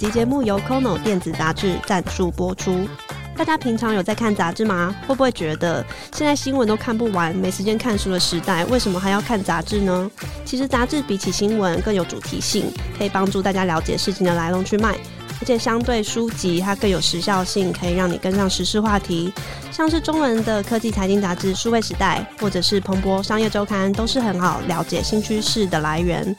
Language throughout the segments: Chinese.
集节目由 Kono 电子杂志赞助播出。大家平常有在看杂志吗？会不会觉得现在新闻都看不完，没时间看书的时代，为什么还要看杂志呢？其实杂志比起新闻更有主题性，可以帮助大家了解事情的来龙去脉。而且相对书籍，它更有时效性，可以让你跟上时事话题。像是中文的科技财经杂志《数位时代》，或者是彭博商业周刊，都是很好了解新趋势的来源。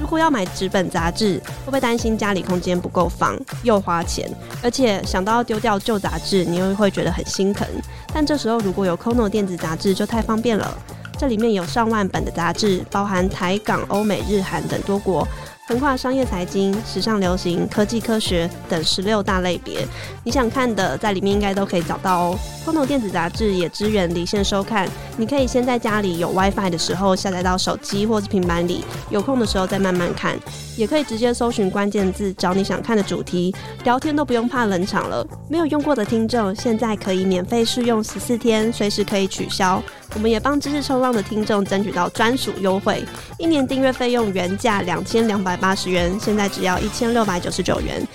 如果要买纸本杂志，会不会担心家里空间不够放，又花钱？而且想到要丢掉旧杂志，你又会觉得很心疼。但这时候如果有 Kono 电子杂志，就太方便了。这里面有上万本的杂志，包含台港欧美日韩等多国。横跨商业、财经、时尚、流行、科技、科学等十六大类别，你想看的在里面应该都可以找到哦。风投电子杂志也支援离线收看，你可以先在家里有 WiFi 的时候下载到手机或是平板里，有空的时候再慢慢看。也可以直接搜寻关键字找你想看的主题，聊天都不用怕冷场了。没有用过的听众现在可以免费试用十四天，随时可以取消。我们也帮知识冲浪的听众争取到专属优惠，一年订阅费用原价两千两百八十元，现在只要一千六百九十九元，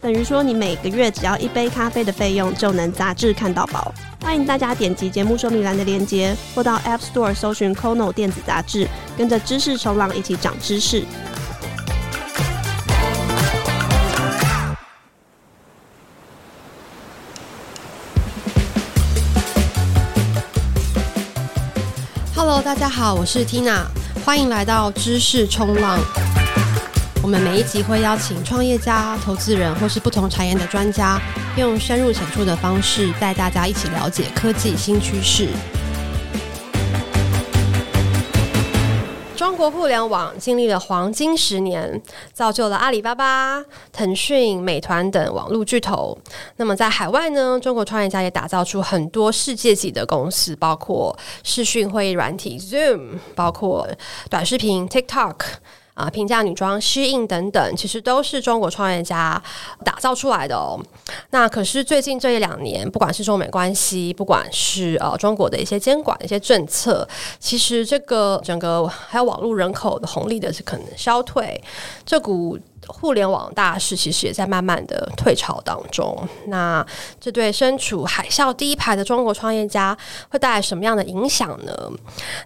等于说你每个月只要一杯咖啡的费用就能杂志看到饱。欢迎大家点击节目说明栏的链接，或到 App Store 搜寻 Kono 电子杂志，跟着知识冲浪一起长知识。Hello，大家好，我是 Tina，欢迎来到知识冲浪。我们每一集会邀请创业家、投资人或是不同产业的专家，用深入浅出的方式带大家一起了解科技新趋势。中国互联网经历了黄金十年，造就了阿里巴巴、腾讯、美团等网络巨头。那么在海外呢，中国创业家也打造出很多世界级的公司，包括视讯会议软体 Zoom，包括短视频 TikTok。啊，平价女装适应等等，其实都是中国创业家打造出来的哦。那可是最近这一两年，不管是中美关系，不管是呃中国的一些监管的一些政策，其实这个整个还有网络人口的红利的是可能消退，这股。互联网大势其实也在慢慢的退潮当中，那这对身处海啸第一排的中国创业家会带来什么样的影响呢？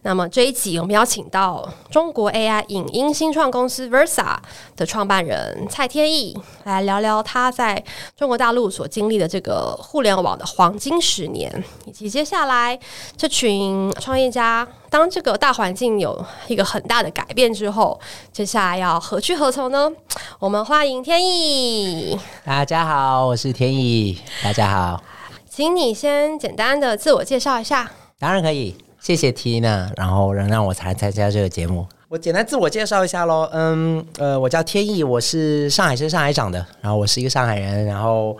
那么这一集我们邀请到中国 AI 影音新创公司 Versa 的创办人蔡天翼来聊聊他在中国大陆所经历的这个互联网的黄金十年，以及接下来这群创业家。当这个大环境有一个很大的改变之后，接下来要何去何从呢？我们欢迎天意。大家好，我是天意。大家好，请你先简单的自我介绍一下。当然可以，谢谢 Tina，然后能让我才参加这个节目。我简单自我介绍一下喽。嗯，呃，我叫天意，我是上海生、上海长的，然后我是一个上海人，然后。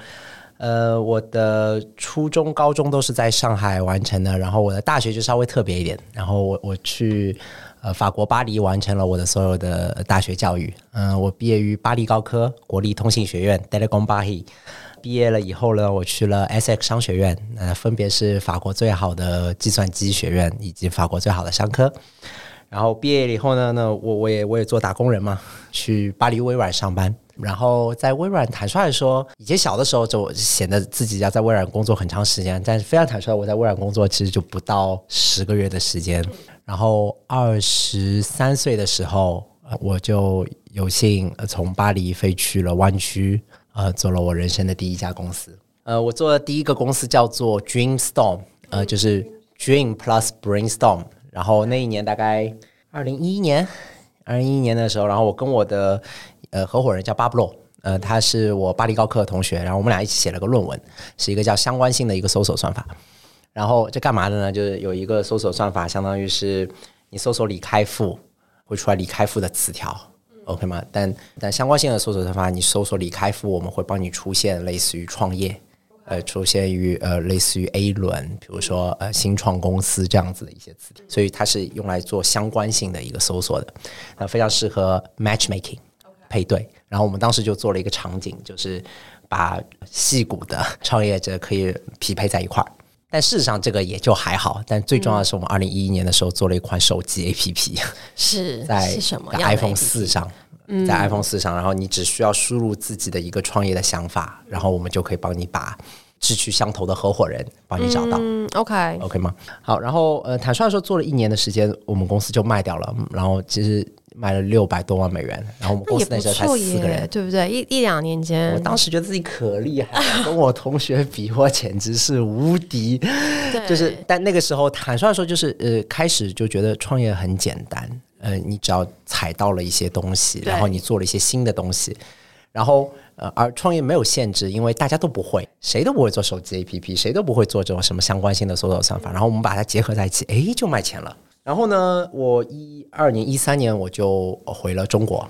呃，我的初中、高中都是在上海完成的，然后我的大学就稍微特别一点，然后我我去呃法国巴黎完成了我的所有的大学教育。嗯、我毕业于巴黎高科国立通信学院 Télécom Paris，毕业了以后呢，我去了 SX 商学院，呃，分别是法国最好的计算机学院以及法国最好的商科。然后毕业了以后呢，那我我也我也做打工人嘛，去巴黎微软上班。然后在微软，坦率来说，以前小的时候就显得自己要在微软工作很长时间，但是非常坦率，我在微软工作其实就不到十个月的时间。然后二十三岁的时候，我就有幸从巴黎飞去了湾区，呃，做了我人生的第一家公司。呃，我做的第一个公司叫做 Dreamstorm，呃，就是 Dream Plus Brainstorm。然后那一年大概二零一一年，二零一一年的时候，然后我跟我的呃，合伙人叫巴布洛，呃，他是我巴黎高科的同学，然后我们俩一起写了个论文，是一个叫相关性的一个搜索算法。然后这干嘛的呢？就是有一个搜索算法，相当于是你搜索李开复，会出来李开复的词条，OK 吗？但但相关性的搜索算法，你搜索李开复，我们会帮你出现类似于创业，呃，出现于呃类似于 A 轮，比如说呃新创公司这样子的一些词条，所以它是用来做相关性的一个搜索的，呃，非常适合 matchmaking。配对，然后我们当时就做了一个场景，就是把戏骨的创业者可以匹配在一块儿。但事实上这个也就还好，但最重要的是我们二零一一年的时候做了一款手机 APP，是在 iPhone 四上，在 iPhone 四上，然后你只需要输入自己的一个创业的想法，然后我们就可以帮你把志趣相投的合伙人帮你找到。嗯，OK OK 吗？好，然后呃，坦率说做了一年的时间，我们公司就卖掉了，然后其实。卖了六百多万美元，然后我们公司那时候才四个人，对不对？一一两年间，我当时觉得自己可厉害了，跟我同学比，我简直是无敌。就是，但那个时候坦率说，就是呃，开始就觉得创业很简单，呃，你只要踩到了一些东西，然后你做了一些新的东西，然后呃，而创业没有限制，因为大家都不会，谁都不会做手机 APP，谁都不会做这种什么相关性的搜索算法，然后我们把它结合在一起，哎，就卖钱了。然后呢，我一二年、一三年我就回了中国。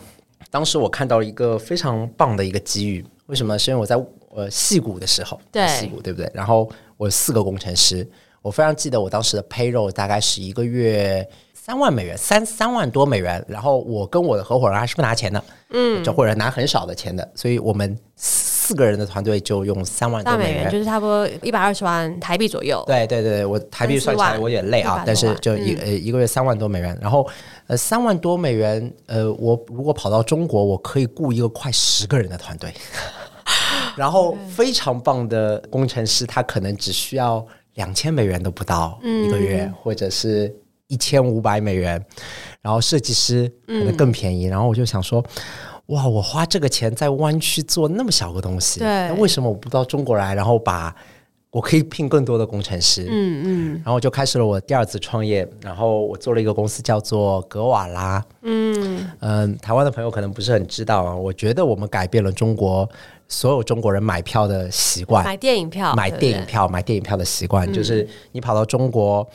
当时我看到了一个非常棒的一个机遇，为什么？是因为我在呃戏谷的时候，对戏谷对不对？然后我有四个工程师，我非常记得我当时的 payroll 大概是一个月三万美元，三三万多美元。然后我跟我的合伙人还是不拿钱的，嗯，合伙人拿很少的钱的，所以我们。四个人的团队就用三万多美元，就是差不多一百二十万台币左右。对对对，我台币算起来我有点累啊，但是就一呃、嗯、一个月三万多美元，然后呃三万多美元，呃我如果跑到中国，我可以雇一个快十个人的团队，然后非常棒的工程师，他可能只需要两千美元都不到一个月，嗯、或者是一千五百美元，然后设计师可能更便宜，嗯、然后我就想说。哇！我花这个钱在湾区做那么小个东西，对，那为什么我不到中国来？然后把我可以聘更多的工程师，嗯嗯，然后就开始了我第二次创业。然后我做了一个公司叫做格瓦拉，嗯嗯、呃，台湾的朋友可能不是很知道啊。我觉得我们改变了中国所有中国人买票的习惯，买电影票，买电影票，对对，买电影票的习惯，嗯、就是你跑到中国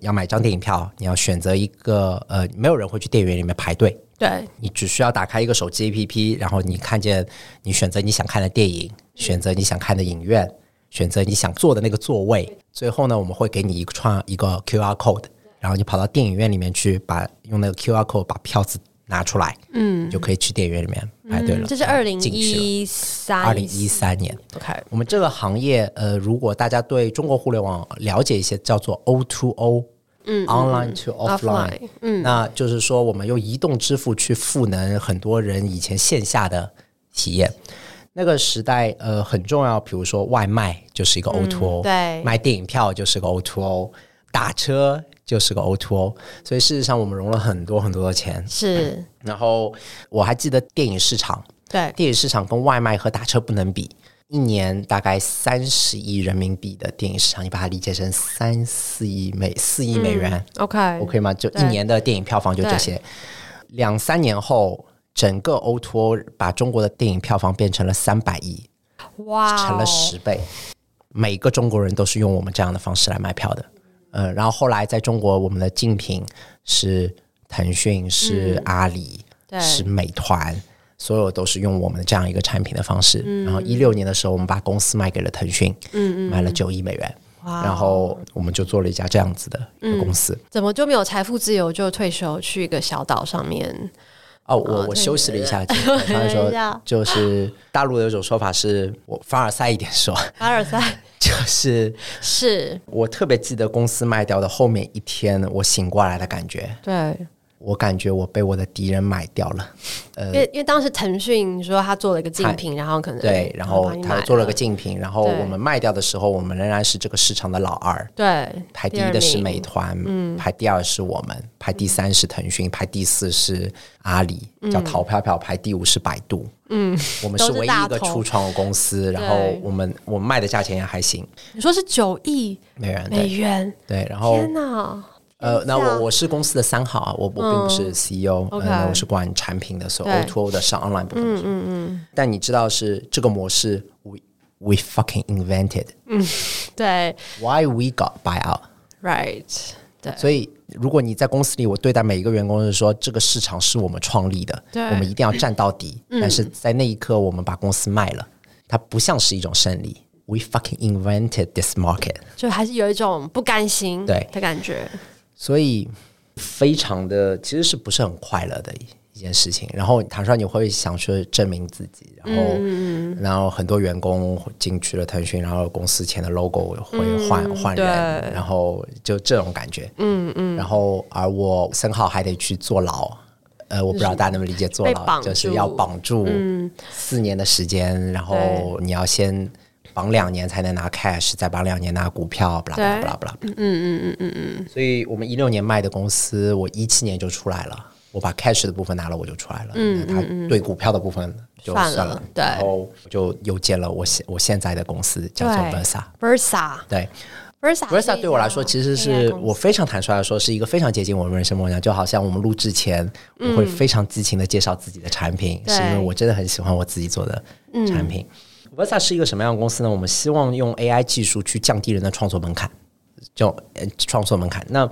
要买张电影票，你要选择一个呃，没有人会去电影院里面排队。对，你只需要打开一个手机 APP，然后你看见你选择你想看的电影，选择你想看的影院，选择你想坐的那个座位。最后呢，我们会给你一个创一个 QR code，然后你跑到电影院里面去，把用那个 QR code 把票子拿出来，嗯，就可以去电影院里面排队了。嗯、这是二零一三，二零一三年。OK，我们这个行业，呃，如果大家对中国互联网了解一些，叫做 O to O。嗯，online to offline，嗯，那就是说，我们用移动支付去赋能很多人以前线下的体验。那个时代，呃，很重要。比如说外卖就是一个 O to O，对，卖电影票就是个 O to O，打车就是个 O to O。所以事实上，我们融了很多很多的钱。是，然后我还记得电影市场，对，电影市场跟外卖和打车不能比。一年大概三十亿人民币的电影市场，你把它理解成三四亿美四亿美元，嗯，OK OK 吗？就一年的电影票房就这些。两三年后，整个 O2O 把中国的电影票房变成了三百亿，哇 Wow，成了十倍。每个中国人都是用我们这样的方式来买票的，呃，然后后来在中国，我们的竞品是腾讯，是阿里，嗯，是美团。所有都是用我们这样一个产品的方式，嗯、然后一六年的时候，我们把公司卖给了腾讯，嗯嗯，卖了九亿美元，然后我们就做了一家这样子的公司。嗯、怎么就没有财富自由就退休去一个小岛上面？哦，我我休息了一下，他们说就是大陆有一种说法是我凡尔赛一点说，凡尔赛就是是。我特别记得公司卖掉的后面一天，我醒过来的感觉，对。我感觉我被我的敌人买掉了，呃，因为因为当时腾讯说他做了一个竞品，然后可能对，然后他做了个竞品，然后我们卖掉的时候，我们仍然是这个市场的老二，对，排第一的是美团，嗯，排第二是我们，排第三是腾讯，排第四是阿里，叫淘票票，排第五是百度，嗯，我们是唯一一个初创的公司，然后我们我们卖的价钱也还行，你说是九亿美元美元，对，然后天哪。呃，那我我是公司的三号啊，我我并不是 CEO，我是管产品的，所以 O2O 的上 online 部分。嗯嗯嗯。但你知道是这个模式，we we fucking invented。嗯，对。Why we got buy out？Right。对。所以如果你在公司里，我对待每一个员工是说，这个市场是我们创立的，我们一定要战到底。但是在那一刻，我们把公司卖了，它不像是一种胜利。We fucking invented this market。就还是有一种不甘心对的感觉。所以，非常的其实是不是很快乐的一件事情。然后，坦率你会想去证明自己，然后，嗯、然后很多员工进去了腾讯，然后公司前的 logo 会换、嗯、换人，然后就这种感觉。嗯嗯。然后，而我森浩还得去坐牢，呃，我不知道大家能不能理解坐牢，就是要绑住四年的时间，嗯、然后你要先绑两年才能拿 cash，再绑两年拿股票，巴拉巴拉巴拉，嗯嗯嗯嗯嗯。所以我们一六年卖的公司，我一七年就出来了，我把 cash 的部分拿了，我就出来了。嗯，他对股票的部分就算了，算了。对，然后就又建了我现我现在的公司，叫做 Versa，Versa，对。Versa 对我来说，其实是我非常坦率的说，是一个非常接近我人生梦想。就好像我们录制前，我会非常激情的介绍自己的产品，嗯、是因为我真的很喜欢我自己做的产品。嗯、Versa 是一个什么样的公司呢？我们希望用 AI 技术去降低人的创作门槛，就创作门槛。那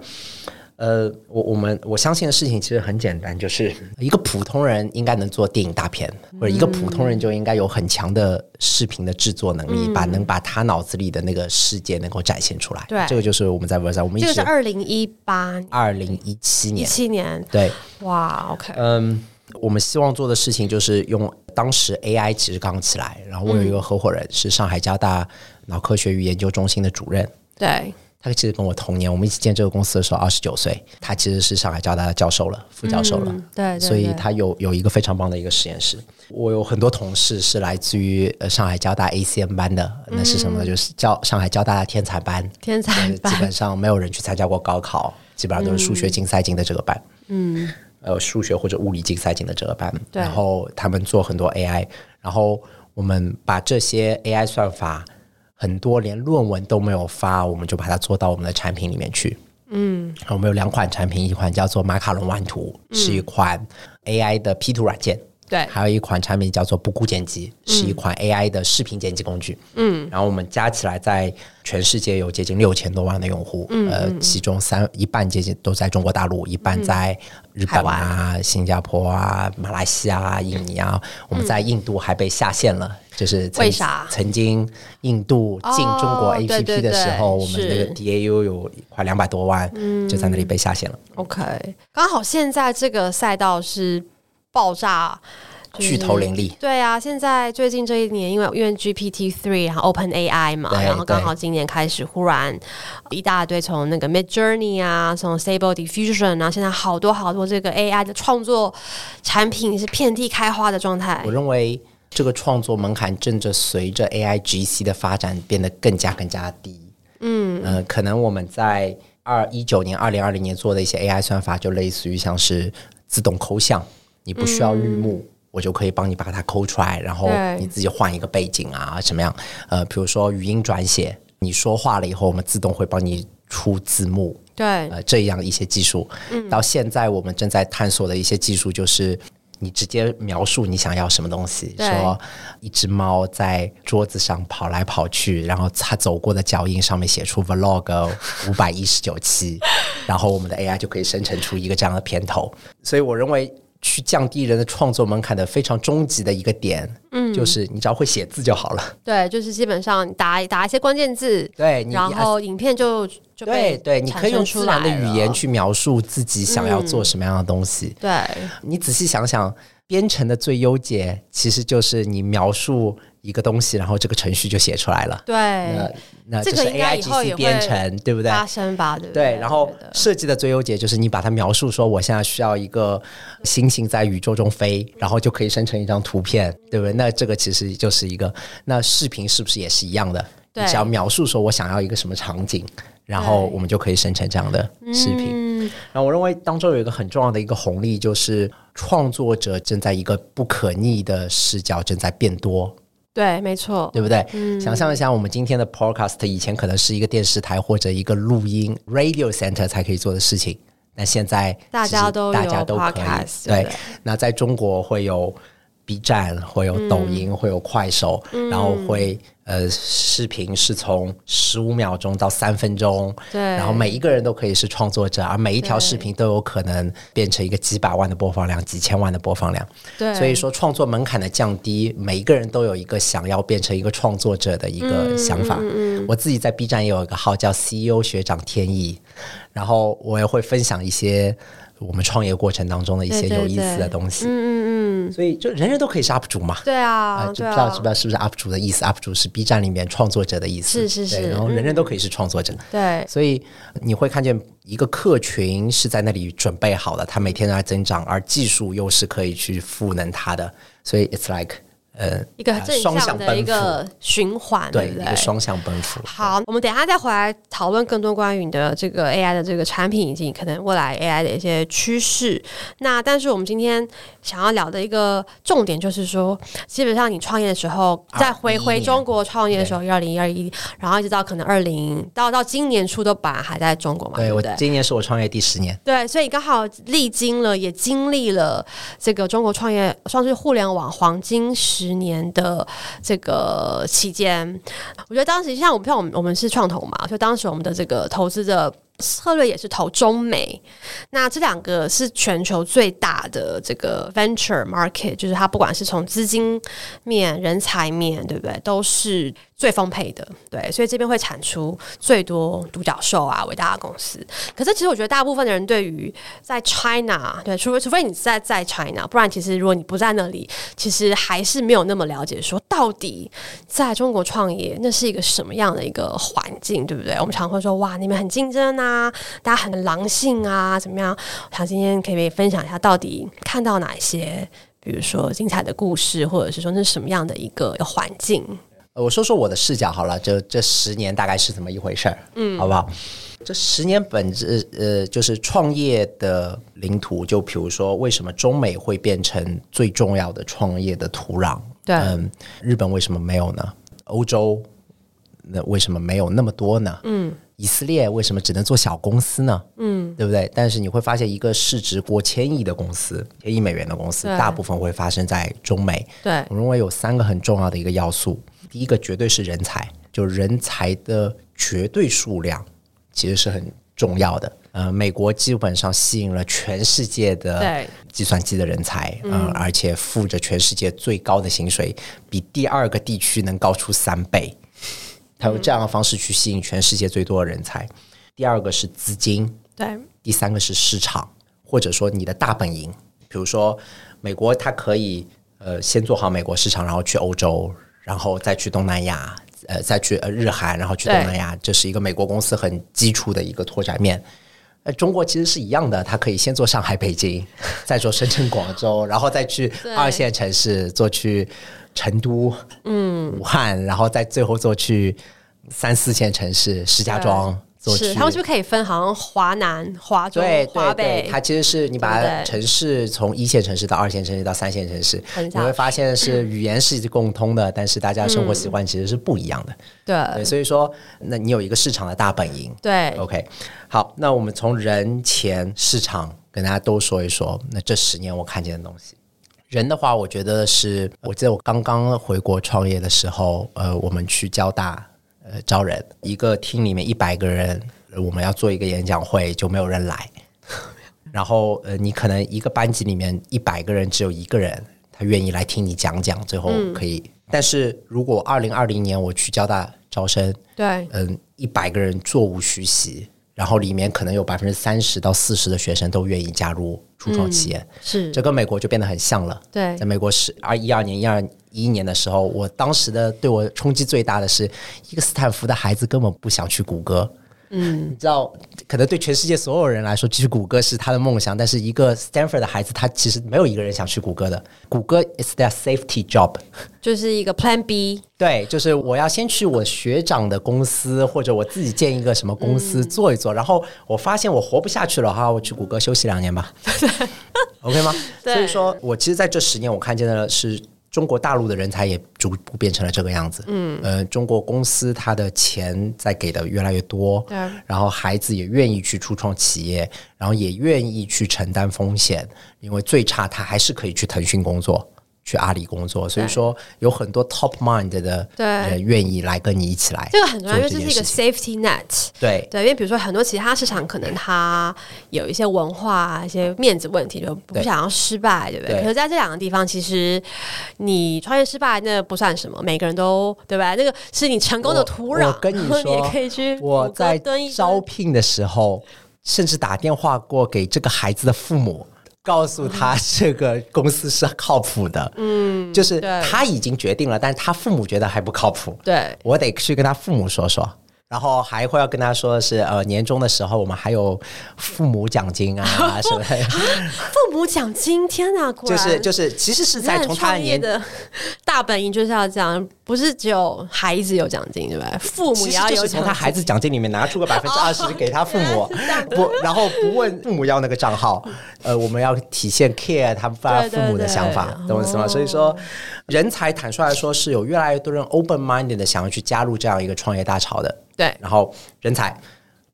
呃，我我们我相信的事情其实很简单，就是一个普通人应该能做电影大片，或者一个普通人就应该有很强的视频的制作能力，把能把他脑子里的那个世界能够展现出来。对，这个就是我们在 Versa，我们一直这个是二零一八、二零一七年、一七年，对，哇，OK，嗯，我们希望做的事情就是用当时 AI 其实刚起来，然后我有一个合伙人是上海交大脑科学与研究中心的主任，对。他其实跟我同年，我们一起建这个公司的时候二十九岁。他其实是上海交大的教授了，副教授了。嗯、对，对，对，所以他有有一个非常棒的一个实验室。我有很多同事是来自于呃上海交大 ACM 班的，那是什么？嗯、就是教上海交大的天才班。天才班基本上没有人去参加过高考，基本上都是数学竞赛进的这个班。嗯，呃，数学或者物理竞赛进的这个班。然后他们做很多 AI，然后我们把这些 AI 算法。很多连论文都没有发，我们就把它做到我们的产品里面去。嗯，我们有两款产品，一款叫做马卡龙玩图，嗯、是一款 AI 的 P 图软件。对，还有一款产品叫做不顾剪辑，嗯、是一款 AI 的视频剪辑工具。嗯，然后我们加起来在全世界有接近六千多万的用户。嗯，呃，其中三一半接近都在中国大陆，一半在日本啊、新加坡啊、马来西亚啊、印尼啊。我们在印度还被下线了，就是为啥？曾经印度进中国 APP 的时候，我们那个 DAU 有快两百多万，就在那里被下线了。OK，刚好现在这个赛道是。爆炸，就是，巨头林立。对啊，现在最近这一年，因为因为 GPT three，然后 Open AI 嘛，然后刚好今年开始，忽然一大堆从那个 Mid Journey 啊，从 Stable Diffusion 啊，现在好多好多这个 AI 的创作产品是遍地开花的状态。我认为这个创作门槛正着随着 AI GC 的发展变得更加更加低。嗯呃，可能我们在二一九年、二零二零年做的一些 AI 算法，就类似于像是自动抠像。你不需要绿幕，嗯、我就可以帮你把它抠出来，然后你自己换一个背景啊，什么样？呃，比如说语音转写，你说话了以后，我们自动会帮你出字幕。对，呃，这样一些技术，嗯、到现在我们正在探索的一些技术，就是你直接描述你想要什么东西，说一只猫在桌子上跑来跑去，然后它走过的脚印上面写出 vlog 五百一十九期，然后我们的 AI 就可以生成出一个这样的片头。所以我认为。去降低人的创作门槛的非常终极的一个点，嗯，就是你只要会写字就好了。对，就是基本上打打一些关键字，对，然后影片就就对对，你可以用自然的语言去描述自己想要做什么样的东西。对，你仔细想想，编程的最优解其实就是你描述一个东西，然后这个程序就写出来了。对，那那这是 AIGC 编程，对不对？发生吧，对不对？对，然后设计的最优解就是你把它描述说，我现在需要一个星星在宇宙中飞，然后就可以生成一张图片，对不对？那这个其实就是一个，那视频是不是也是一样的？对，你只要描述说我想要一个什么场景，然后我们就可以生成这样的视频。嗯，然后我认为当中有一个很重要的一个红利，就是创作者正在一个不可逆的视角正在变多。对，没错，对不对？嗯，想象一下，我们今天的 podcast 以前可能是一个电视台或者一个录音 radio center 才可以做的事情，那现在大家都大家都可以。对，对，那在中国会有 B 站，会有抖音，嗯、会有快手，嗯、然后会。呃，视频是从十五秒钟到三分钟，对，然后每一个人都可以是创作者，而每一条视频都有可能变成一个几百万的播放量、几千万的播放量。对，所以说创作门槛的降低，每一个人都有一个想要变成一个创作者的一个想法。嗯，我自己在 B 站也有一个号叫 CEO 学长天意，然后我也会分享一些。我们创业过程当中的一些有意思的东西，对对对，嗯嗯嗯，所以就人人都可以是 UP 主嘛，对啊，呃、就不知道知不知道是不是 UP 主的意思？UP 主是 B 站里面创作者的意思，是是是，然后人人都可以是创作者，嗯、对，所以你会看见一个客群是在那里准备好的，他每天都在增长，而技术又是可以去赋能他的，所以 it's like。呃，一个正向的一个循环，对？一个双向奔赴。好，我们等一下再回来讨论更多关于你的这个 AI 的这个产品以及可能未来 AI 的一些趋势。那但是我们今天想要聊的一个重点就是说，基本上你创业的时候，在回回中国创业的时候，二零二一，然后一直到可能二零到到今年初都本来还在中国嘛？对，我今年是我创业第十年。对，所以刚好历经了，也经历了这个中国创业算是互联网黄金时。十年的这个期间，我觉得当时像我们像我们我们是创投嘛，所以当时我们的这个投资的策略也是投中美。那这两个是全球最大的这个 venture market，就是它不管是从资金面、人才面，对不对，都是。最丰沛的，对，所以这边会产出最多独角兽啊，伟大的公司。可是其实我觉得大部分的人对于在 China，对，除非除非你在在 China，不然其实如果你不在那里，其实还是没有那么了解说到底在中国创业那是一个什么样的一个环境，对不对？我们常会说哇，你们很竞争啊，大家很狼性啊，怎么样？我想今天可以分享一下，到底看到哪些，比如说精彩的故事，或者是说那是什么样的一个环境？我说说我的视角好了，就这十年大概是怎么一回事儿，嗯，好不好？这十年本质呃，就是创业的领土，就比如说为什么中美会变成最重要的创业的土壤？对，嗯，日本为什么没有呢？欧洲那为什么没有那么多呢？嗯，以色列为什么只能做小公司呢？嗯，对不对？但是你会发现，一个市值过千亿的公司，千亿美元的公司，大部分会发生在中美。对，我认为有三个很重要的一个要素。第一个绝对是人才，就人才的绝对数量其实是很重要的。呃，美国基本上吸引了全世界的计算机的人才，嗯、呃，而且付着全世界最高的薪水，比第二个地区能高出三倍。他用这样的方式去吸引全世界最多的人才。第二个是资金，对。第三个是市场，或者说你的大本营。比如说，美国它可以呃先做好美国市场，然后去欧洲。然后再去东南亚，呃，再去呃日韩，然后去东南亚，这是一个美国公司很基础的一个拓展面。呃，中国其实是一样的，它可以先做上海、北京，再做深圳、广州，然后再去二线城市做去成都、嗯、武汉，然后再最后做去三四线城市，石家庄。是，他们是不是可以分？好像华南、华中、华北，它其实是你把城市从一线城市到二线城市到三线城市，你会发现是 语言是共通的，但是大家生活习惯其实是不一样的。对，所以说，那你有一个市场的大本营。对，OK，好，那我们从人、钱、市场跟大家都说一说。那这十年我看见的东西，人的话，我觉得是，我记得我刚刚回国创业的时候，呃，我们去交大。呃，招人一个厅里面一百个人，我们要做一个演讲会，就没有人来。然后呃，你可能一个班级里面一百个人，只有一个人他愿意来听你讲讲，最后可以。嗯、但是如果二零二零年我去交大招生，对，嗯、呃，一百个人座无虚席。然后里面可能有百分之三十到四十的学生都愿意加入初创企业，嗯、是这跟美国就变得很像了。对，在美国是二一二年、一二一一年的时候，我当时的对我冲击最大的是一个斯坦福的孩子根本不想去谷歌。嗯，你知道，可能对全世界所有人来说，去谷歌是他的梦想。但是一个 Stanford 的孩子，他其实没有一个人想去谷歌的。谷歌 is their safety job，就是一个 Plan B。对，就是我要先去我学长的公司，或者我自己建一个什么公司做一做。嗯、然后我发现我活不下去了哈，我去谷歌休息两年吧。OK 吗？所以说我其实在这十年，我看见的是。中国大陆的人才也逐步变成了这个样子。嗯，呃，中国公司它的钱在给的越来越多，对，然后孩子也愿意去初创企业，然后也愿意去承担风险，因为最差他还是可以去腾讯工作。去阿里工作，所以说有很多 top mind 的人愿意来跟你一起来。这个很重要，因为这是一个 safety net。对对，因为比如说很多其他市场可能它有一些文化、一些面子问题，就不想要失败，对不对？可是在这两个地方，其实你创业失败那不算什么，每个人都对吧？那个是你成功的土壤。我跟你 说，你也可以去。我在招聘的时候，甚至打电话过给这个孩子的父母。告诉他这个公司是靠谱的。嗯，就是他已经决定了，但是他父母觉得还不靠谱。对，我得去跟他父母说说。然后还会要跟他说的是，呃，年终的时候我们还有父母奖金啊，什么的？父母奖金，天哪！就是就是，其实是在从他年的大本营就是要这样，不是只有孩子有奖金，对不对？父母也要有奖金，从他孩子奖金里面拿出个百分之二十给他父母，不，然后不问父母要那个账号。呃，我们要体现 care 他们父母的想法，懂我意思吗？所以说，人才坦率来说是有越来越多人 open minded 的想要去加入这样一个创业大潮的。对，然后人才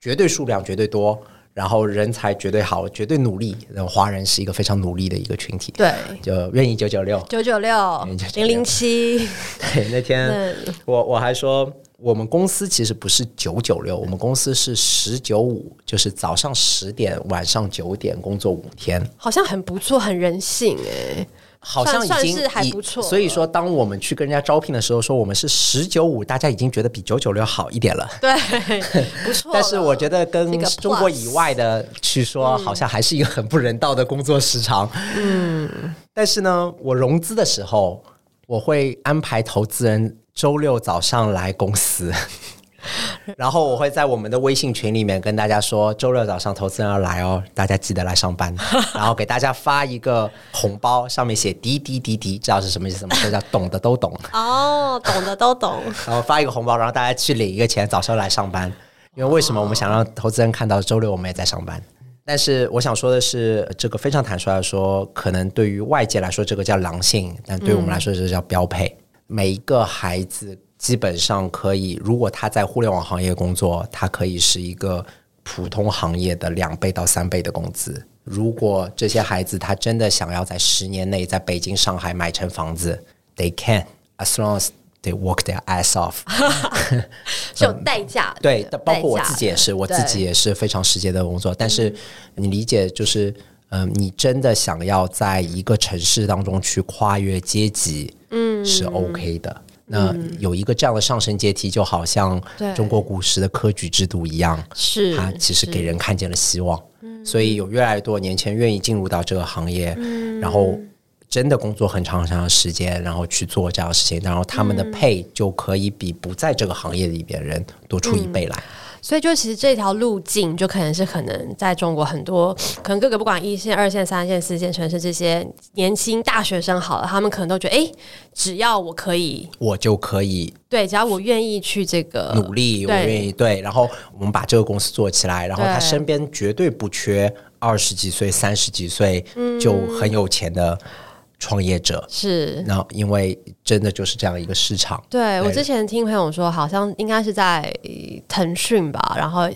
绝对数量绝对多，然后人才绝对好，绝对努力。华人是一个非常努力的一个群体，对，就愿意九九六九九六零零七。对，那天我我还说，我们公司其实不是九九六，我们公司是十九五，就是早上十点，晚上九点，工作五天，好像很不错，很人性哎。好像已经是还不错，所以说，当我们去跟人家招聘的时候，说我们是十九五，大家已经觉得比九九六好一点了。对，不错。但是我觉得跟中国以外的去说，好像还是一个很不人道的工作时长。嗯。但是呢，我融资的时候，我会安排投资人周六早上来公司。然后我会在我们的微信群里面跟大家说，周六早上投资人要来哦，大家记得来上班。然后给大家发一个红包，上面写“滴滴滴滴”，知道是什么意思吗？这叫懂的都懂。哦，懂的都懂。然后发一个红包，然后大家去领一个钱，早上来上班。因为为什么我们想让投资人看到周六我们也在上班？但是我想说的是，这个非常坦率的说，可能对于外界来说这个叫狼性，但对我们来说这个叫标配。嗯、每一个孩子。基本上可以，如果他在互联网行业工作，他可以是一个普通行业的两倍到三倍的工资。如果这些孩子他真的想要在十年内在北京、上海买成房子，they can as long as they work their ass off，是有代价的。对，包括我自己也是，我自己也是非常实际的工作。但是你理解，就是嗯、呃，你真的想要在一个城市当中去跨越阶级，嗯，是 OK 的。那有一个这样的上升阶梯，就好像中国古时的科举制度一样，是它其实给人看见了希望，所以有越来越多年轻人愿意进入到这个行业，然后真的工作很长很长的时间，然后去做这样的事情，然后他们的 pay 就可以比不在这个行业里边的人多出一倍来。所以，就其实这条路径，就可能是可能在中国很多，可能各个不管一线、二线、三线、四线城市这些年轻大学生好了，他们可能都觉得，哎，只要我可以，我就可以，对，只要我愿意去这个努力，我愿意对，然后我们把这个公司做起来，然后他身边绝对不缺二十几岁、三十几岁就很有钱的。创业者是，那因为真的就是这样一个市场。对，对我之前听朋友说，好像应该是在腾讯吧，然后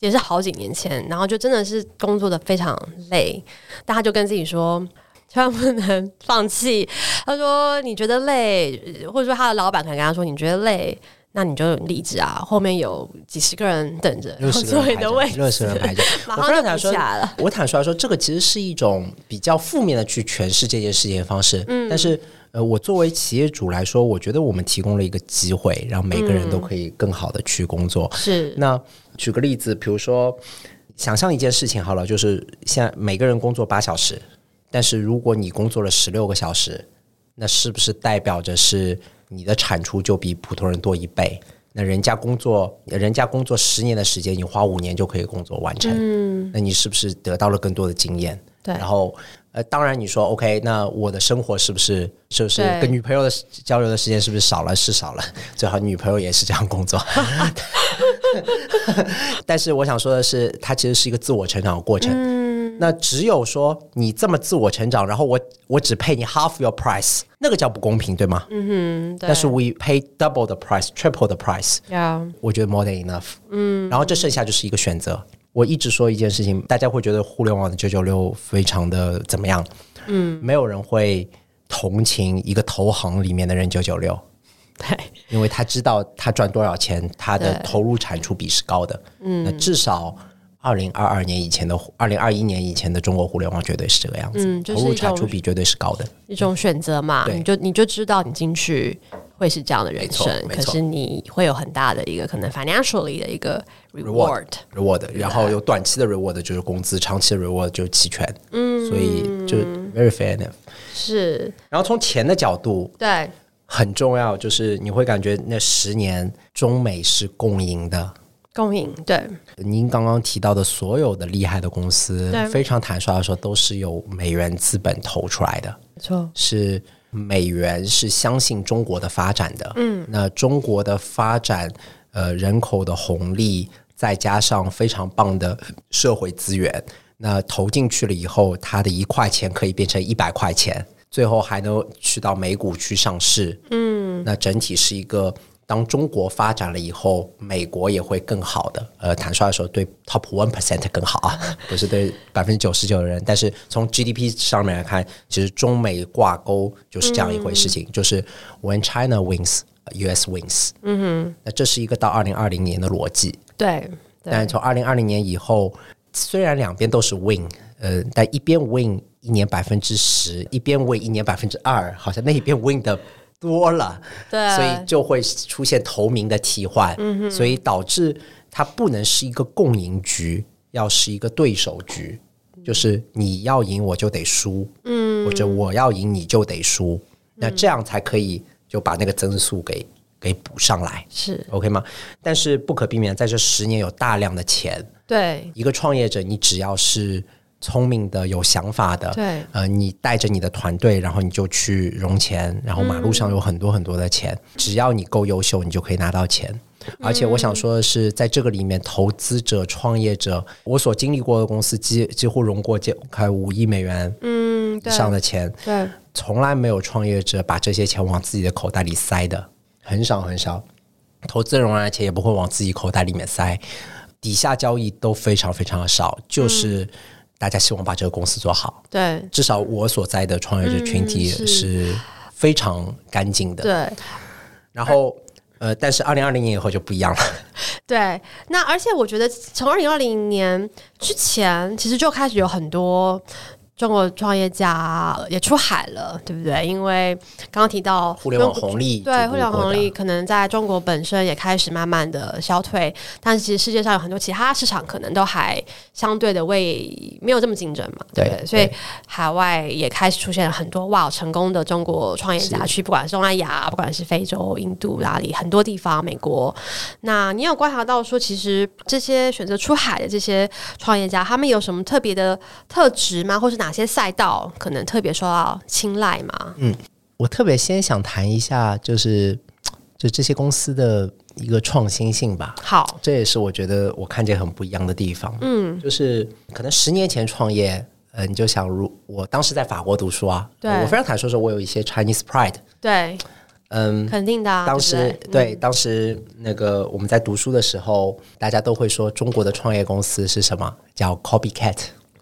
也是好几年前，然后就真的是工作的非常累，但他就跟自己说，千万不能放弃。他说：“你觉得累，或者说他的老板可能跟他说，你觉得累。”那你就离职啊！后面有几十个人等着，六十个人排着，六十个人排着。马上就不下了。我坦率说，这个其实是一种比较负面的去诠释这件事情的方式。嗯，但是呃，我作为企业主来说，我觉得我们提供了一个机会，让每个人都可以更好的去工作。是。那举个例子，比如说，想象一件事情好了，就是现在每个人工作八小时，但是如果你工作了十六个小时，那是不是代表着是？你的产出就比普通人多一倍，那人家工作，人家工作十年的时间，你花五年就可以工作完成，嗯，那你是不是得到了更多的经验？对，然后呃，当然你说 OK，那我的生活是不是是不是跟女朋友的交流的时间是不是少了？是少了，最好女朋友也是这样工作。但是我想说的是，它其实是一个自我成长的过程。嗯，那只有说你这么自我成长，然后我我只配你 half your price，那个叫不公平，对吗？嗯哼。但是 we pay double the price, triple the price。我觉得 more than enough。嗯，然后这剩下就是一个选择。我一直说一件事情，大家会觉得互联网的九九六非常的怎么样？嗯，没有人会同情一个投行里面的人九九六。对，因为他知道他赚多少钱，他的投入产出比是高的。嗯，那至少二零二二年以前的，二零二一年以前的中国互联网绝对是这个样子，嗯就是、投入产出比绝对是高的。一种选择嘛，对你就你就知道你进去会是这样的人生，可是你会有很大的一个可能 financially 的一个 reward，reward，然后有短期的 reward 就是工资，长期的 reward 就是期权。嗯，所以就 very fair enough。是，然后从钱的角度，对，很重要，就是你会感觉那十年中美是共赢的。共赢，对。您刚刚提到的所有的厉害的公司，非常坦率的说，都是由美元资本投出来的。没错，是美元是相信中国的发展的。嗯，那中国的发展，呃，人口的红利，再加上非常棒的社会资源，那投进去了以后，它的一块钱可以变成一百块钱，最后还能去到美股去上市。嗯，那整体是一个。当中国发展了以后，美国也会更好的。呃，坦率的说，对 top one percent 更好啊，不是对百分之九十九的人。但是从 GDP 上面来看，其实中美挂钩就是这样一回事情，嗯、就是 when China wins，US wins。嗯哼，那这是一个到二零二零年的逻辑。对，对但从二零二零年以后，虽然两边都是 win，呃，但一边 win 一年百分之十，一边 win 一年百分之二，好像那一边 win 的。多了，对，所以就会出现头名的替换，嗯哼，所以导致它不能是一个共赢局，要是一个对手局，就是你要赢我就得输，嗯，或者我要赢你就得输，嗯，那这样才可以就把那个增速给给补上来，是。OK 吗？但是不可避免，在这十年有大量的钱，对，一个创业者，你只要是。聪明的、有想法的，对，呃，你带着你的团队，然后你就去融钱，然后马路上有很多很多的钱，嗯、只要你够优秀，你就可以拿到钱。嗯、而且我想说的是，在这个里面，投资者、创业者，我所经历过的公司，几几乎融过快五亿美元嗯以上的钱，对，对从来没有创业者把这些钱往自己的口袋里塞的，很少很少。投资人融来的钱也不会往自己口袋里面塞，底下交易都非常非常的少，就是。嗯大家希望把这个公司做好，对，至少我所在的创业者群体是非常干净的，对。然后，呃，但是二零二零年以后就不一样了，对。那而且我觉得从二零二零年之前，其实就开始有很多。中国创业家也出海了，对不对？因为刚刚提到互联网红利，对互联网红利可能在中国本身也开始慢慢的消退，但是其实世界上有很多其他市场可能都还相对的未没有这么竞争嘛，对，对，所以海外也开始出现了很多哇成功的中国创业家去，不管是东南亚，不管是非洲、印度哪里很多地方，美国。那你有观察到说，其实这些选择出海的这些创业家，他们有什么特别的特质吗？或是哪？哪些赛道可能特别受到青睐吗？嗯，我特别先想谈一下，就是就这些公司的一个创新性吧。好，这也是我觉得我看见很不一样的地方。嗯，就是可能十年前创业，呃，你就想如我当时在法国读书啊，对，我非常坦率说，我有一些 Chinese pride。对，嗯，肯定的啊。当时？对，当时那个我们在读书的时候，大家都会说中国的创业公司是什么？叫 copycat。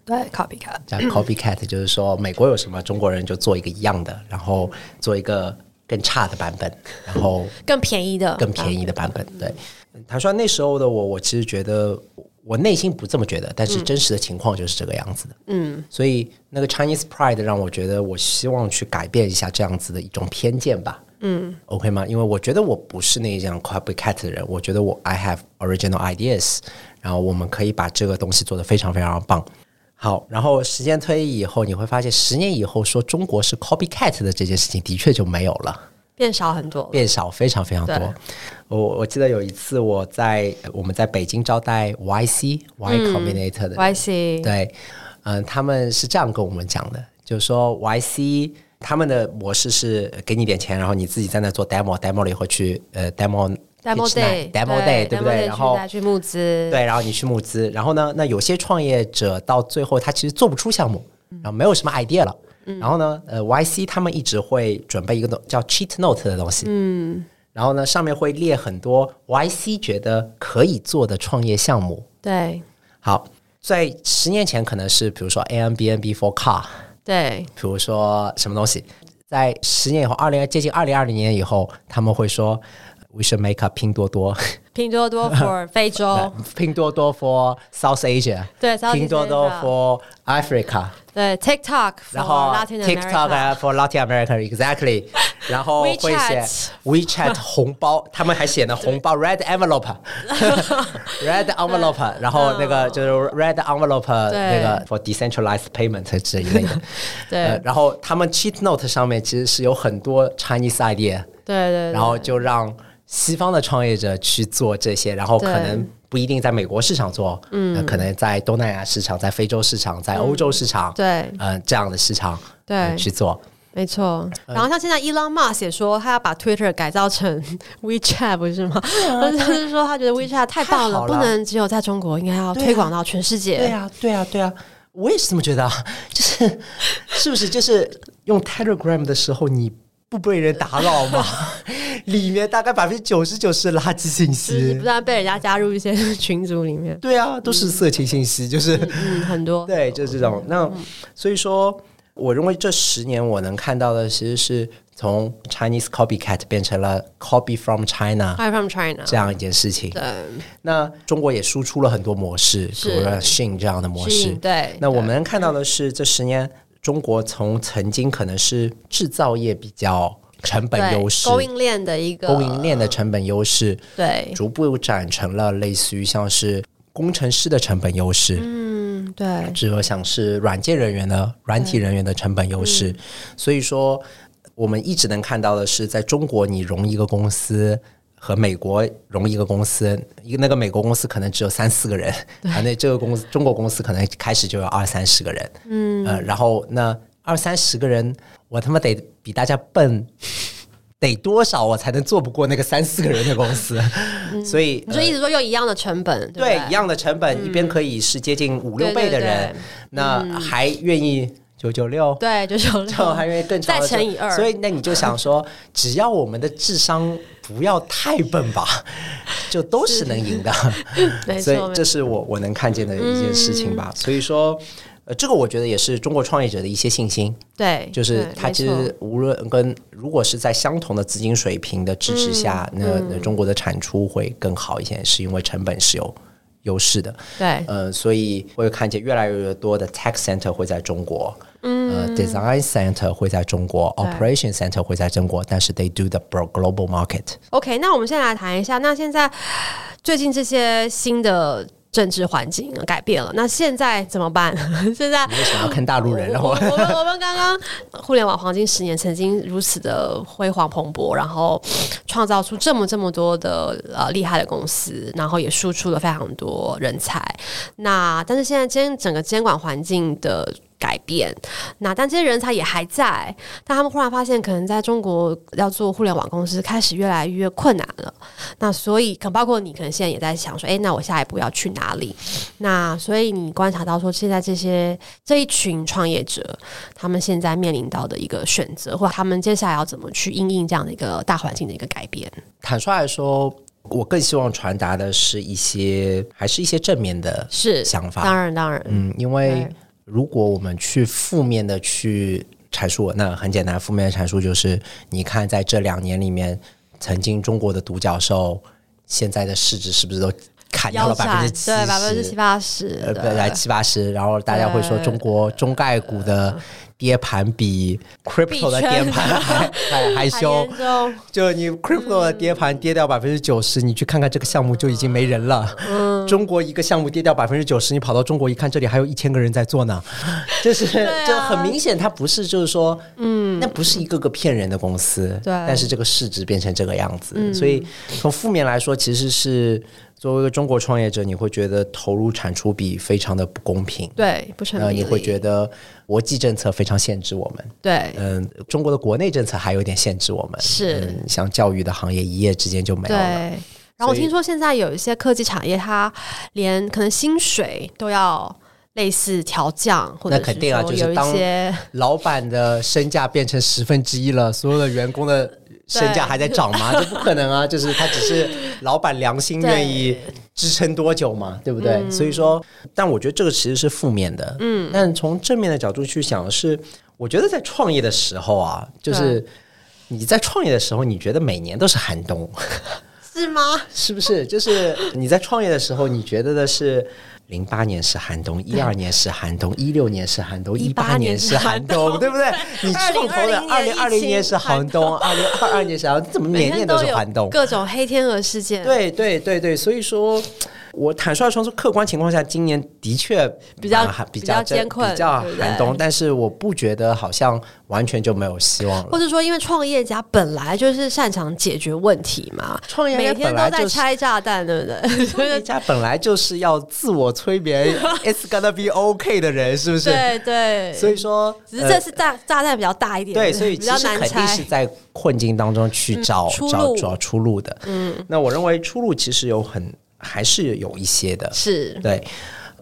对，copycat，叫 copycat，就是说美国有什么，中国人就做一个一样的，然后做一个更差的版本，然后 更便宜的，更便宜的版本。对，他说那时候的我，我其实觉得我内心不这么觉得，但是真实的情况就是这个样子的。嗯，所以那个 Chinese pride 让我觉得，我希望去改变一下这样子的一种偏见吧。嗯，OK 吗？因为我觉得我不是那一样 copycat 的人，我觉得我 I have original ideas，然后我们可以把这个东西做得非常非常棒。好，然后时间推移以后，你会发现十年以后说中国是 copycat 的这件事情的确就没有了，变少很多，变少非常非常多。我我记得有一次我在我们在北京招待 YC Y Combinator 的 YC，对，嗯，他们是这样跟我们讲的，就是说 YC 他们的模式是给你点钱，然后你自己在那做 demo，demo 了以后去呃 demo。Demo day，Demo day，对不对？然后去募资，对，然后你去募资，然后呢，那有些创业者到最后他其实做不出项目，然后没有什么 idea 了，然后呢，呃，YC 他们一直会准备一个叫 cheat note 的东西，嗯，然后呢，上面会列很多 YC 觉得可以做的创业项目，对，好，在十年前可能是比如说 Airbnb for car，对，比如说什么东西，在十年以后，二零接近二零二零年以后，他们会说。We should make up 拼多多，拼多多 for 非洲，拼多多 for South Asia，对，拼多多 for Africa，对，TikTok，然后 TikTok for Latin America，exactly。 然后会写 WeChat 红包，他们还写了红包 Red Envelope，Red Envelope，然后那个就是 Red Envelope 那个 for decentralized payment 这一类的。对，然后他们 Cheat Note 上面其实是有很多 Chinese idea，对对，然后就让 西方的创业者去做这些，然后可能不一定在美国市场做，嗯，可能在东南亚市场、在非洲市场、在欧洲市场，对，嗯，这样的市场对去做。没错，然后像现在 Elon Musk 也说他要把 Twitter 改造成 WeChat，不是吗？他就是说他觉得 WeChat 太棒了，了不能只有在中国，应该要推广到全世界。对啊，对啊，对啊，我也是这么觉得。就是是不是就是用 Telegram 的时候你不被人打扰吗？里面大概百分之九十九是垃圾信息，不断被人家加入一些群组里面。对啊，都是色情信息，就是很多。对，就是这种。那所以说。我认为这十年我能看到的，其实是从 Chinese copycat 变成了 copy from China，copy from China 这样一件事情。对，那中国也输出了很多模式，比如说 Shein 这样的模式。对，那我们能看到的是，这十年中国从曾经可能是制造业比较成本优势，供应链的一个供应链的成本优势，对，逐步展成了类似于像是工程师的成本优势。嗯。对，只有像是软件人员的软体人员的成本优势，嗯、所以说我们一直能看到的是，在中国你融一个公司和美国融一个公司，一个那个美国公司可能只有三四个人，啊，那这个公司中国公司可能开始就有二三十个人，嗯，呃，然后那二三十个人，我他妈得比大家笨。得多少我才能做不过那个三四个人的公司？嗯、所以你就一直说用一样的成本，对，对，一样的成本，嗯、一边可以是接近五六倍的人，对对对，那还愿意九九六？对，九九六，还愿意更长，再乘以二。所以那你就想说，只要我们的智商不要太笨吧，就都是能赢的。所以这是我我能看见的一件事情吧。嗯、所以说。呃，这个我觉得也是中国创业者的一些信心。对，就是他其实无论跟如果是在相同的资金水平的支持下，嗯、那那中国的产出会更好一些，是因为成本是有优势的。对，呃，所以会看见越来越多的 tech center 会在中国，嗯、呃，design center 会在中国，operation center 会在中国，但是 they do the global market。OK，那我们现在来谈一下，那现在最近这些新的。政治环境改变了，那现在怎么办？现在为什么要看大陆人？然后我们我们刚刚互联网黄金十年曾经如此的辉煌蓬勃，然后创造出这么这么多的呃厉害的公司，然后也输出了非常多人才。那但是现在监整个监管环境的。改变，那但这些人才也还在，但他们忽然发现，可能在中国要做互联网公司开始越来越困难了。那所以，可包括你，可能现在也在想说，哎，那我下一步要去哪里？那所以你观察到说，现在这些这一群创业者，他们现在面临到的一个选择，或他们接下来要怎么去应应这样的一个大环境的一个改变？坦率来说，我更希望传达的是一些，还是一些正面的是想法。当然，当然，嗯，因为。如果我们去负面的去阐述，那很简单，负面的阐述就是，你看在这两年里面，曾经中国的独角兽，现在的市值是不是都砍掉了百分之七十？对，百分之七八十，呃，本来七八十，然后大家会说中国中概股的。跌盘比 crypto 的跌盘 还还还凶，就你 crypto 的跌盘跌掉百分之九十，你去看看这个项目就已经没人了。嗯，中国一个项目跌掉百分之九十，你跑到中国一看，这里还有一千个人在做呢，就是这很明显，它不是就是说，嗯，那不是一个个骗人的公司，对，但是这个市值变成这个样子，所以从负面来说，其实是。作为一个中国创业者，你会觉得投入产出比非常的不公平，对，不成比例。你会觉得国际政策非常限制我们，对，嗯，中国的国内政策还有点限制我们，是，嗯，像教育的行业一夜之间就没有了。对，然后我听说现在有一些科技产业，它连可能薪水都要类似调降，或者那肯定啊，就是当老板的身价变成十分之一了，所有的员工的。身价还在涨吗？这不可能啊！就是他只是老板良心愿意支撑多久嘛，对，对不对？嗯、所以说，但我觉得这个其实是负面的。嗯，但从正面的角度去想是，我觉得在创业的时候啊，就是你在创业的时候，你觉得每年都是寒冬。是吗？是不是？就是你在创业的时候，你觉得的是零八年是寒冬，一二年是寒冬，一六年是寒冬，一八年是寒冬，对不对？你创投的二零二零年是寒冬，二零二二年是寒冬，怎么年年都是寒冬？各种黑天鹅事件。对对对对，所以说。我坦率说，说客观情况下，今年的确比较比较艰困，比较寒冬。但是我不觉得好像完全就没有希望了。或者说，因为创业家本来就是擅长解决问题嘛，创业家每天都在拆炸弹，对不对？创业家本来就是要自我催眠，It's gonna be OK 的人，是不是？对对。所以说，只是这次炸炸弹比较大一点，对，所以其实肯定是在困境当中去找找找出路的。嗯，那我认为出路其实有很。还是有一些的，是对，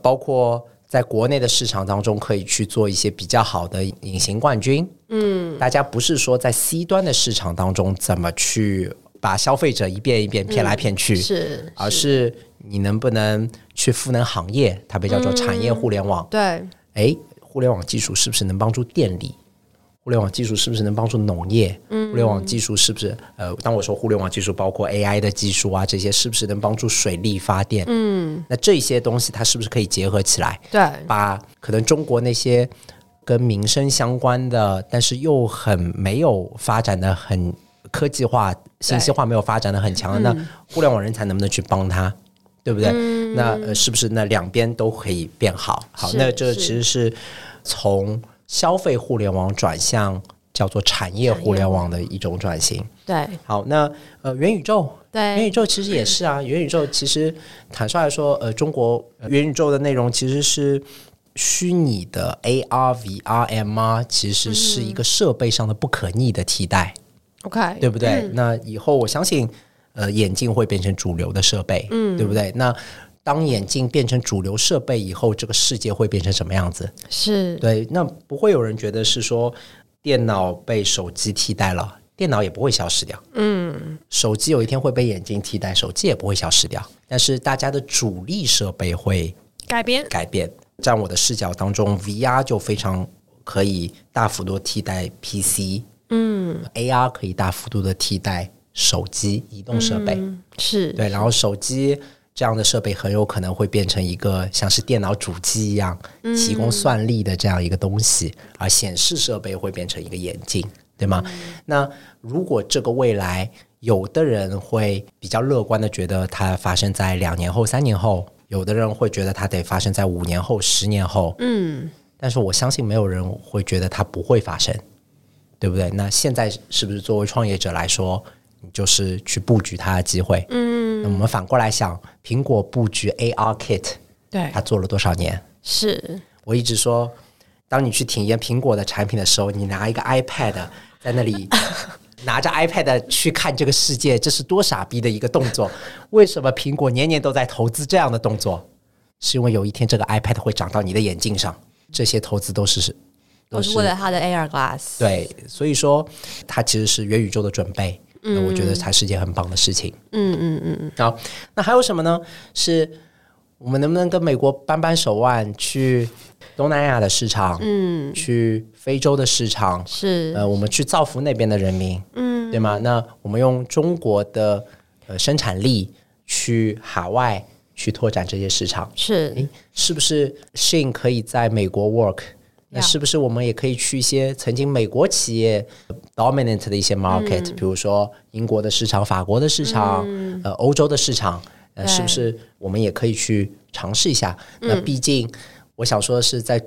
包括在国内的市场当中，可以去做一些比较好的隐形冠军。嗯，大家不是说在 C 端的市场当中怎么去把消费者一遍一遍骗来骗去，嗯、是，而是你能不能去赋能行业，它被叫做产业互联网。对，哎，互联网技术是不是能帮助电力？互联网技术是不是能帮助农业？嗯，互联网技术是不是呃，当我说互联网技术，包括 AI 的技术啊，这些是不是能帮助水力发电？嗯，那这些东西它是不是可以结合起来？对，把可能中国那些跟民生相关的，但是又很没有发展的很科技化、信息化没有发展的很强的，那互联网人才能不能去帮他？对不对？嗯，那呃，是不是那两边都可以变好？好，那这其实是从。消费互联网转向叫做产业互联网的一种转型。对，好，那呃，元宇宙，对，元宇宙其实也是啊。元宇宙其实坦率来说，呃，中国元宇宙的内容其实是虚拟的 AR、VR、MR，其实是一个设备上的不可逆的替代。OK，对不对？嗯、那以后我相信，呃，眼镜会变成主流的设备，嗯，对不对？那当眼镜变成主流设备以后，这个世界会变成什么样子？是对，那不会有人觉得是说电脑被手机替代了，电脑也不会消失掉。嗯，手机有一天会被眼镜替代，手机也不会消失掉。但是大家的主力设备会改变，改变。在我的视角当中，VR 就非常可以大幅度替代 PC。嗯，AR 可以大幅度的替代手机、移动设备。嗯、是对，然后手机。这样的设备很有可能会变成一个像是电脑主机一样提供算力的这样一个东西，而显示设备会变成一个眼镜，对吗？那如果这个未来，有的人会比较乐观的觉得它发生在两年后、三年后，有的人会觉得它得发生在五年后、十年后。嗯，但是我相信没有人会觉得它不会发生，对不对？那现在是不是作为创业者来说？你就是去布局它的机会。嗯，那我们反过来想，苹果布局 AR Kit，对，它做了多少年？是我一直说，当你去体验苹果的产品的时候，你拿一个 iPad 在那里 拿着 iPad 去看这个世界，这是多傻逼的一个动作。为什么苹果年年都在投资这样的动作？是因为有一天这个 iPad 会长到你的眼镜上，这些投资都是都是为了它的 AR Glass。对，所以说它其实是元宇宙的准备。那我觉得才是件很棒的事情。嗯嗯嗯嗯。好，那还有什么呢？是我们能不能跟美国扳扳手腕，去东南亚的市场，嗯，去非洲的市场，是呃，我们去造福那边的人民，嗯，对吗？那我们用中国的呃生产力去海外去拓展这些市场，是，诶，是不是 Shein 可以在美国 work？那是不是我们也可以去一些曾经美国企业 dominant 的一些 market，嗯、比如说英国的市场、法国的市场、嗯、呃欧洲的市场，呃是不是我们也可以去尝试一下？那毕竟我想说的是，在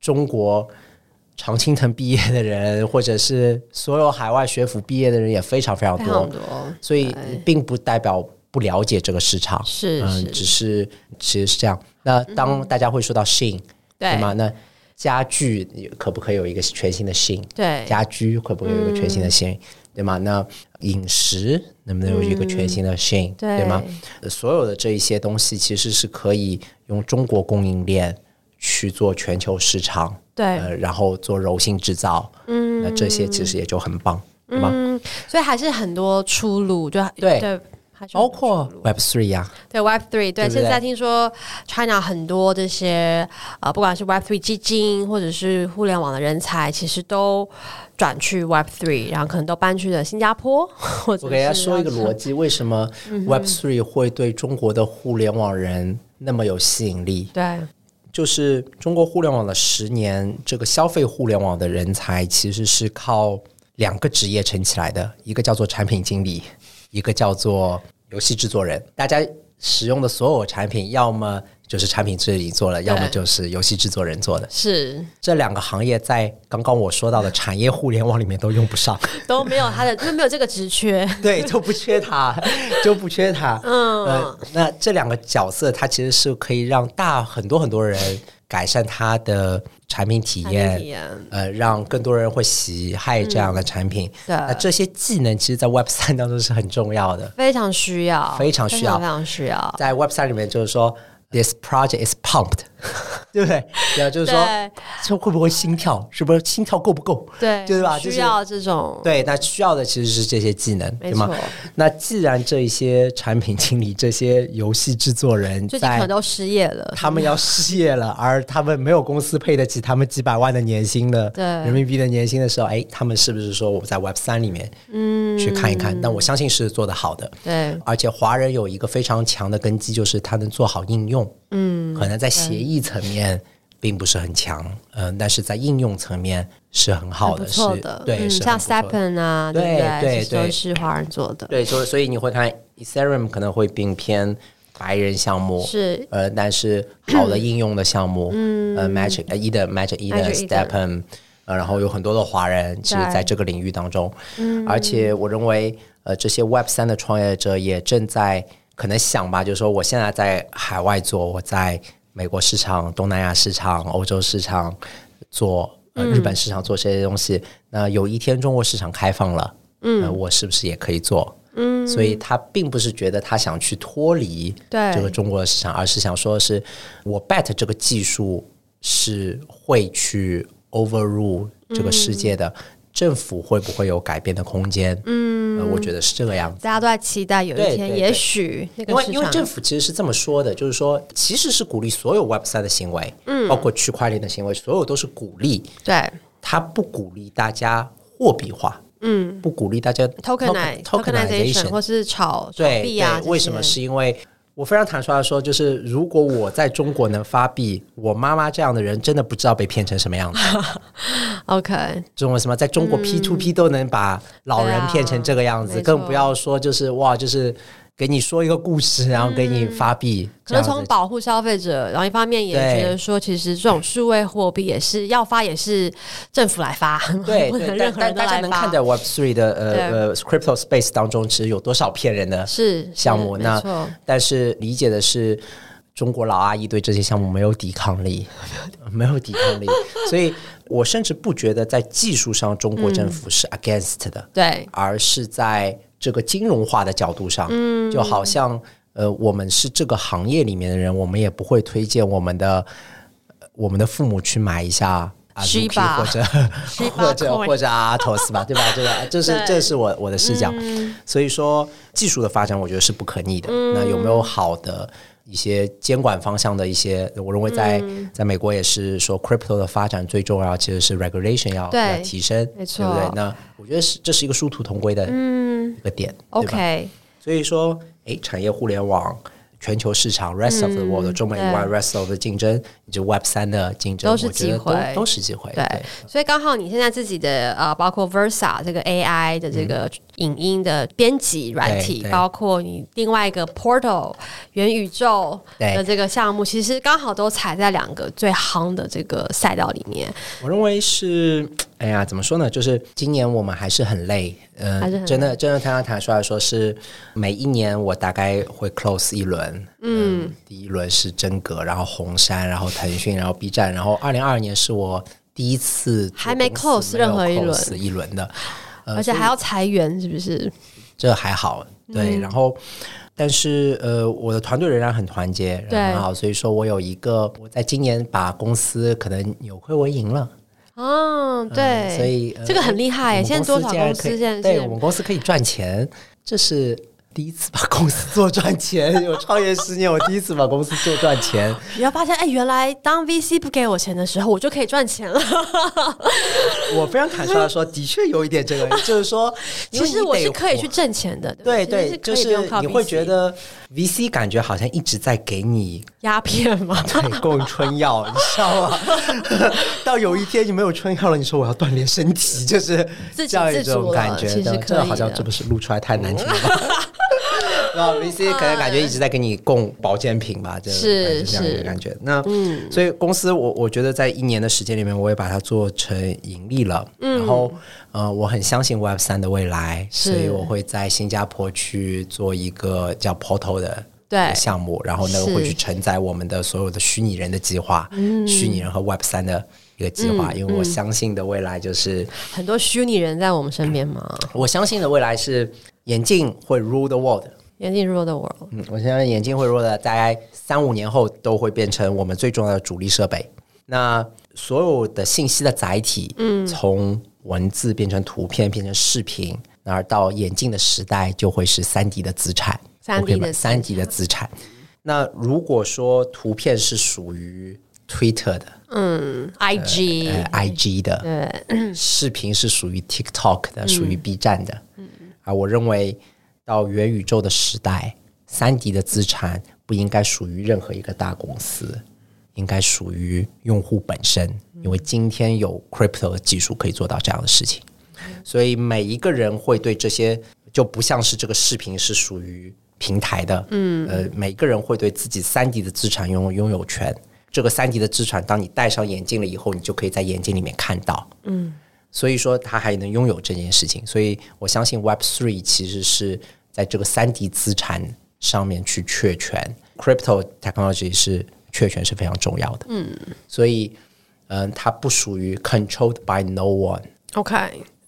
中国常青藤毕业的人，或者是所有海外学府毕业的人也非常非常多，所以并不代表不了解这个市场。是，嗯，只是其实是这样。那当大家会说到 Shein，对吗？那家具可不可以有一个全新的 Shein？对，家居可不可以有一个全新的嗯、对吗？那饮食能不能有一个全新的嗯、对吗？所有的这一些东西其实是可以用中国供应链去做全球市场，对、呃，然后做柔性制造，嗯，那这些其实也就很棒，对吗？嗯，所以还是很多出路，就对对。包括 Web Three 呀，对 Web Three，对，现在听说 China 很多这些呃，不管是 Web Three 基金或者是互联网的人才，其实都转去 Web Three，然后可能都搬去了新加坡。或者我给大家说一个逻辑，为什么 Web Three 会对中国的互联网人那么有吸引力？对，就是中国互联网的十年，这个消费互联网的人才其实是靠两个职业撑起来的，一个叫做产品经理。一个叫做游戏制作人，大家使用的所有产品，要么就是产品经理做了，要么就是游戏制作人做的。是这两个行业在刚刚我说到的产业互联网里面都用不上，都没有他的，就没有这个职缺，对，就不缺他，就不缺他。嗯、呃，那这两个角色，它其实是可以让大很多很多人。改善它的产品体验，呃，让更多人会喜爱这样的产品。那这些技能其实，在 Web 三当中是很重要的，非常需要，非常需要，非常需要。在 Web 三里面，就是说，This project is pumped。对不对？对啊，就是说，这会不会心跳？是不是心跳够不够？对，对吧？需要这种。对，那需要的其实是这些技能，对吗？那既然这一些产品经理、这些游戏制作人最近可能都失业了，他们要失业了，而他们没有公司配得起他们几百万的年薪的人民币的年薪的时候，哎，他们是不是说我在 Web 三里面嗯去看一看？但我相信是做得好的。对，而且华人有一个非常强的根基，就是他能做好应用。嗯，可能在协议层面并不是很强，嗯、呃，但是在应用层面是很好的，是的，对，像 STEPN 啊，对对对，都是华人做的，对，所以所以你会看 Ethereum 可能会并偏白人项目，是。呃，但是好的应用的项目，嗯，呃，Magic 呃，Eden Magic Eden STEPN，呃，然后有很多的华人其实在这个领域当中，嗯，而且我认为呃，这些 Web 三的创业者也正在。可能想吧，就是说，我现在在海外做，我在美国市场、东南亚市场、欧洲市场做，呃，日本市场做这些东西。嗯、那有一天中国市场开放了，嗯、呃，我是不是也可以做？嗯，所以他并不是觉得他想去脱离这个中国的市场，而是想说是我 bet 这个技术是会去 overrule 这个世界的。嗯政府会不会有改变的空间？嗯、呃，我觉得是这个样子。大家都在期待有一天，也许因为因为政府其实是这么说的，就是说其实是鼓励所有 Web 三的行为，嗯，包括区块链的行为，所有都是鼓励。对，他不鼓励大家货币化，嗯，不鼓励大家 tokenization tokenization 或是炒炒币啊。为什么？是因为。我非常坦率的说，就是如果我在中国能发币，我妈妈这样的人真的不知道被骗成什么样子。OK，这种什么，在中国 P to P 都能把老人骗成这个样子，更不要说就是哇，就是。给你说一个故事，然后给你发币，嗯、可能从保护消费者，然后一方面也觉得说，其实这种数位货币也是要发，也是政府来发，对，对，任何人都来发。大家能看在 Web Three 的呃呃 Crypto Space 当中，其实有多少骗人的是项目？那但是理解的是，中国老阿姨对这些项目没有抵抗力，没有抵抗力，所以我甚至不觉得在技术上中国政府是 against 的，对、嗯，而是在。这个金融化的角度上，嗯，就好像呃，我们是这个行业里面的人，我们也不会推荐我们的我们的父母去买一下啊或者 或者或者阿托斯吧，对吧？这个这是这是我我的视角。嗯、所以说，技术的发展，我觉得是不可逆的。嗯、那有没有好的一些监管方向的一些？我认为在、嗯、在美国也是说，crypto 的发展最重要其实是 regulation 要要提升，没错，对不对？那我觉得是这是一个殊途同归的。嗯。一个点，OK，所以说，哎，产业互联网、全球市场、rest of the world、中美以外 rest of 的竞争，以及 Web 三的竞争，都是机会，都是机会。对，所以刚好你现在自己的呃，包括 Versa 这个 AI 的这个影音的编辑软体，包括你另外一个 Portal 元宇宙的这个项目，其实刚好都踩在两个最夯的这个赛道里面。我认为是。哎呀，怎么说呢？就是今年我们还是很累，嗯、呃，真的，真的，刚刚谈出来说是每一年我大概会 close 一轮，嗯，嗯，第一轮是真格，然后红杉，然后腾讯，然后 B 站，然后二零二二年是我第一次还没 close 任何一轮一轮的，呃、而且还要裁员，是不是？这还好，对，嗯、然后但是呃，我的团队仍然很团结，然后很好，所以说我有一个，我在今年把公司可能扭亏为盈了。哦，对，所以这个很厉害。现在多少公司现在对我们公司可以赚钱，这是第一次把公司做赚钱，我创业十年，我第一次把公司做赚钱。你要发现，哎，原来当 VC 不给我钱的时候，我就可以赚钱了。我非常坦率的说，的确有一点这个，就是说，其实我是可以去挣钱的。对对，就是你会觉得 VC 感觉好像一直在给你鸦片吗？对，供春药，你知道吗？到有一天你没有春药了，你说我要锻炼身体，就是这样一种感觉。这好像这不是录出来太难听了。然后 VC 可能感觉一直在给你供保健品吧，就是这样一个感觉。那嗯，所以公司我我觉得在一年的时间里面，我也把它做成盈利了。然后呃，我很相信 Web 三的未来，所以我会在新加坡去做一个叫 Portal 的对项目，然后那个会去承载我们的所有的虚拟人的计划，嗯虚拟人和 Web 三的一个计划。因为我相信的未来就是很多虚拟人在我们身边嘛。我相信的未来是眼镜会 rule the world。眼镜 rule the world。嗯，我相信眼镜会 rule 的，大概三五年后都会变成我们最重要的主力设备。那所有的信息的载体，嗯，从文字变成图片，变成视频，然而到眼镜的时代，就会是三 D 的资产，三 D 的三 D 的资产。那如果说图片是属于 Twitter 的，嗯，IG，呃呃，IG 的，对，视频是属于 TikTok 的，属于 B 站的，嗯，啊，我认为。到元宇宙的时代，三 D 的资产不应该属于任何一个大公司，应该属于用户本身。因为今天有 crypto 的技术可以做到这样的事情，所以每一个人会对这些就不像是这个视频是属于平台的，嗯，呃，每个人会对自己三 D 的资产拥有拥有权。这个三 D 的资产，当你戴上眼镜了以后，你就可以在眼镜里面看到，嗯，所以说他还能拥有这件事情。所以我相信 Web Three 其实是。在这个三 D 资产上面去确权，crypto technology 是确权是非常重要的。嗯，所以，嗯、呃，它不属于 controlled by no one。OK，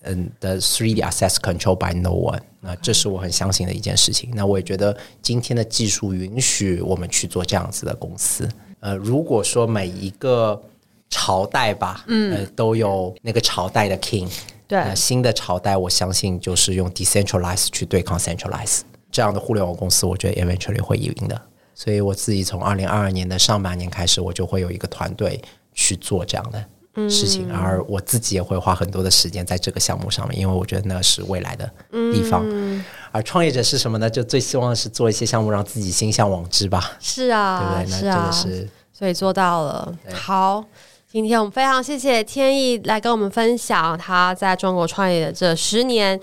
嗯的 3D access controlled by no one。那这是我很相信的一件事情。那我也觉得今天的技术允许我们去做这样子的公司。呃，如果说每一个朝代吧，嗯、呃，都有那个朝代的 king。对，新的朝代，我相信就是用 decentralize 去对抗 centralize 这样的互联网公司，我觉得 eventually 会赢的。所以我自己从二零二二年的上半年开始，我就会有一个团队去做这样的事情，嗯、而我自己也会花很多的时间在这个项目上面，因为我觉得那是未来的地方。嗯、而创业者是什么呢？就最希望是做一些项目，让自己心向往之吧。是啊，对不对？那真的是，所以做到了。好。今天我们非常谢谢天意来跟我们分享他在中国创业的这十年，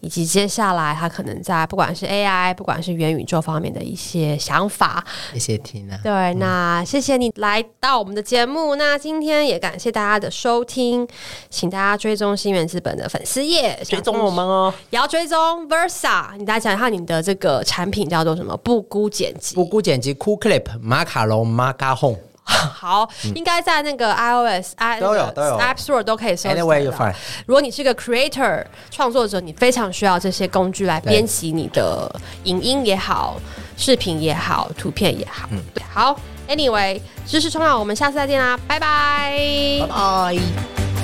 以及接下来他可能在不管是 AI、不管是元宇宙方面的一些想法。谢谢 Tina。对，嗯、那谢谢你来到我们的节目。那今天也感谢大家的收听，请大家追踪新源资本的粉丝页，追踪我们哦，也要追踪 Versa。你大家讲一下你的这个产品叫做什么？布谷剪辑，布谷剪辑，Cool Clip，马卡龙，马卡红。好，应该在那个 iOS、i 都有都有 App Store 都可以搜。Anyway you find。如果你是个 creator 创作者，你非常需要这些工具来编辑你的影音也好、视频也好、图片也好。嗯，好，Anyway，知识冲浪，我们下次再见啦，拜拜，拜拜。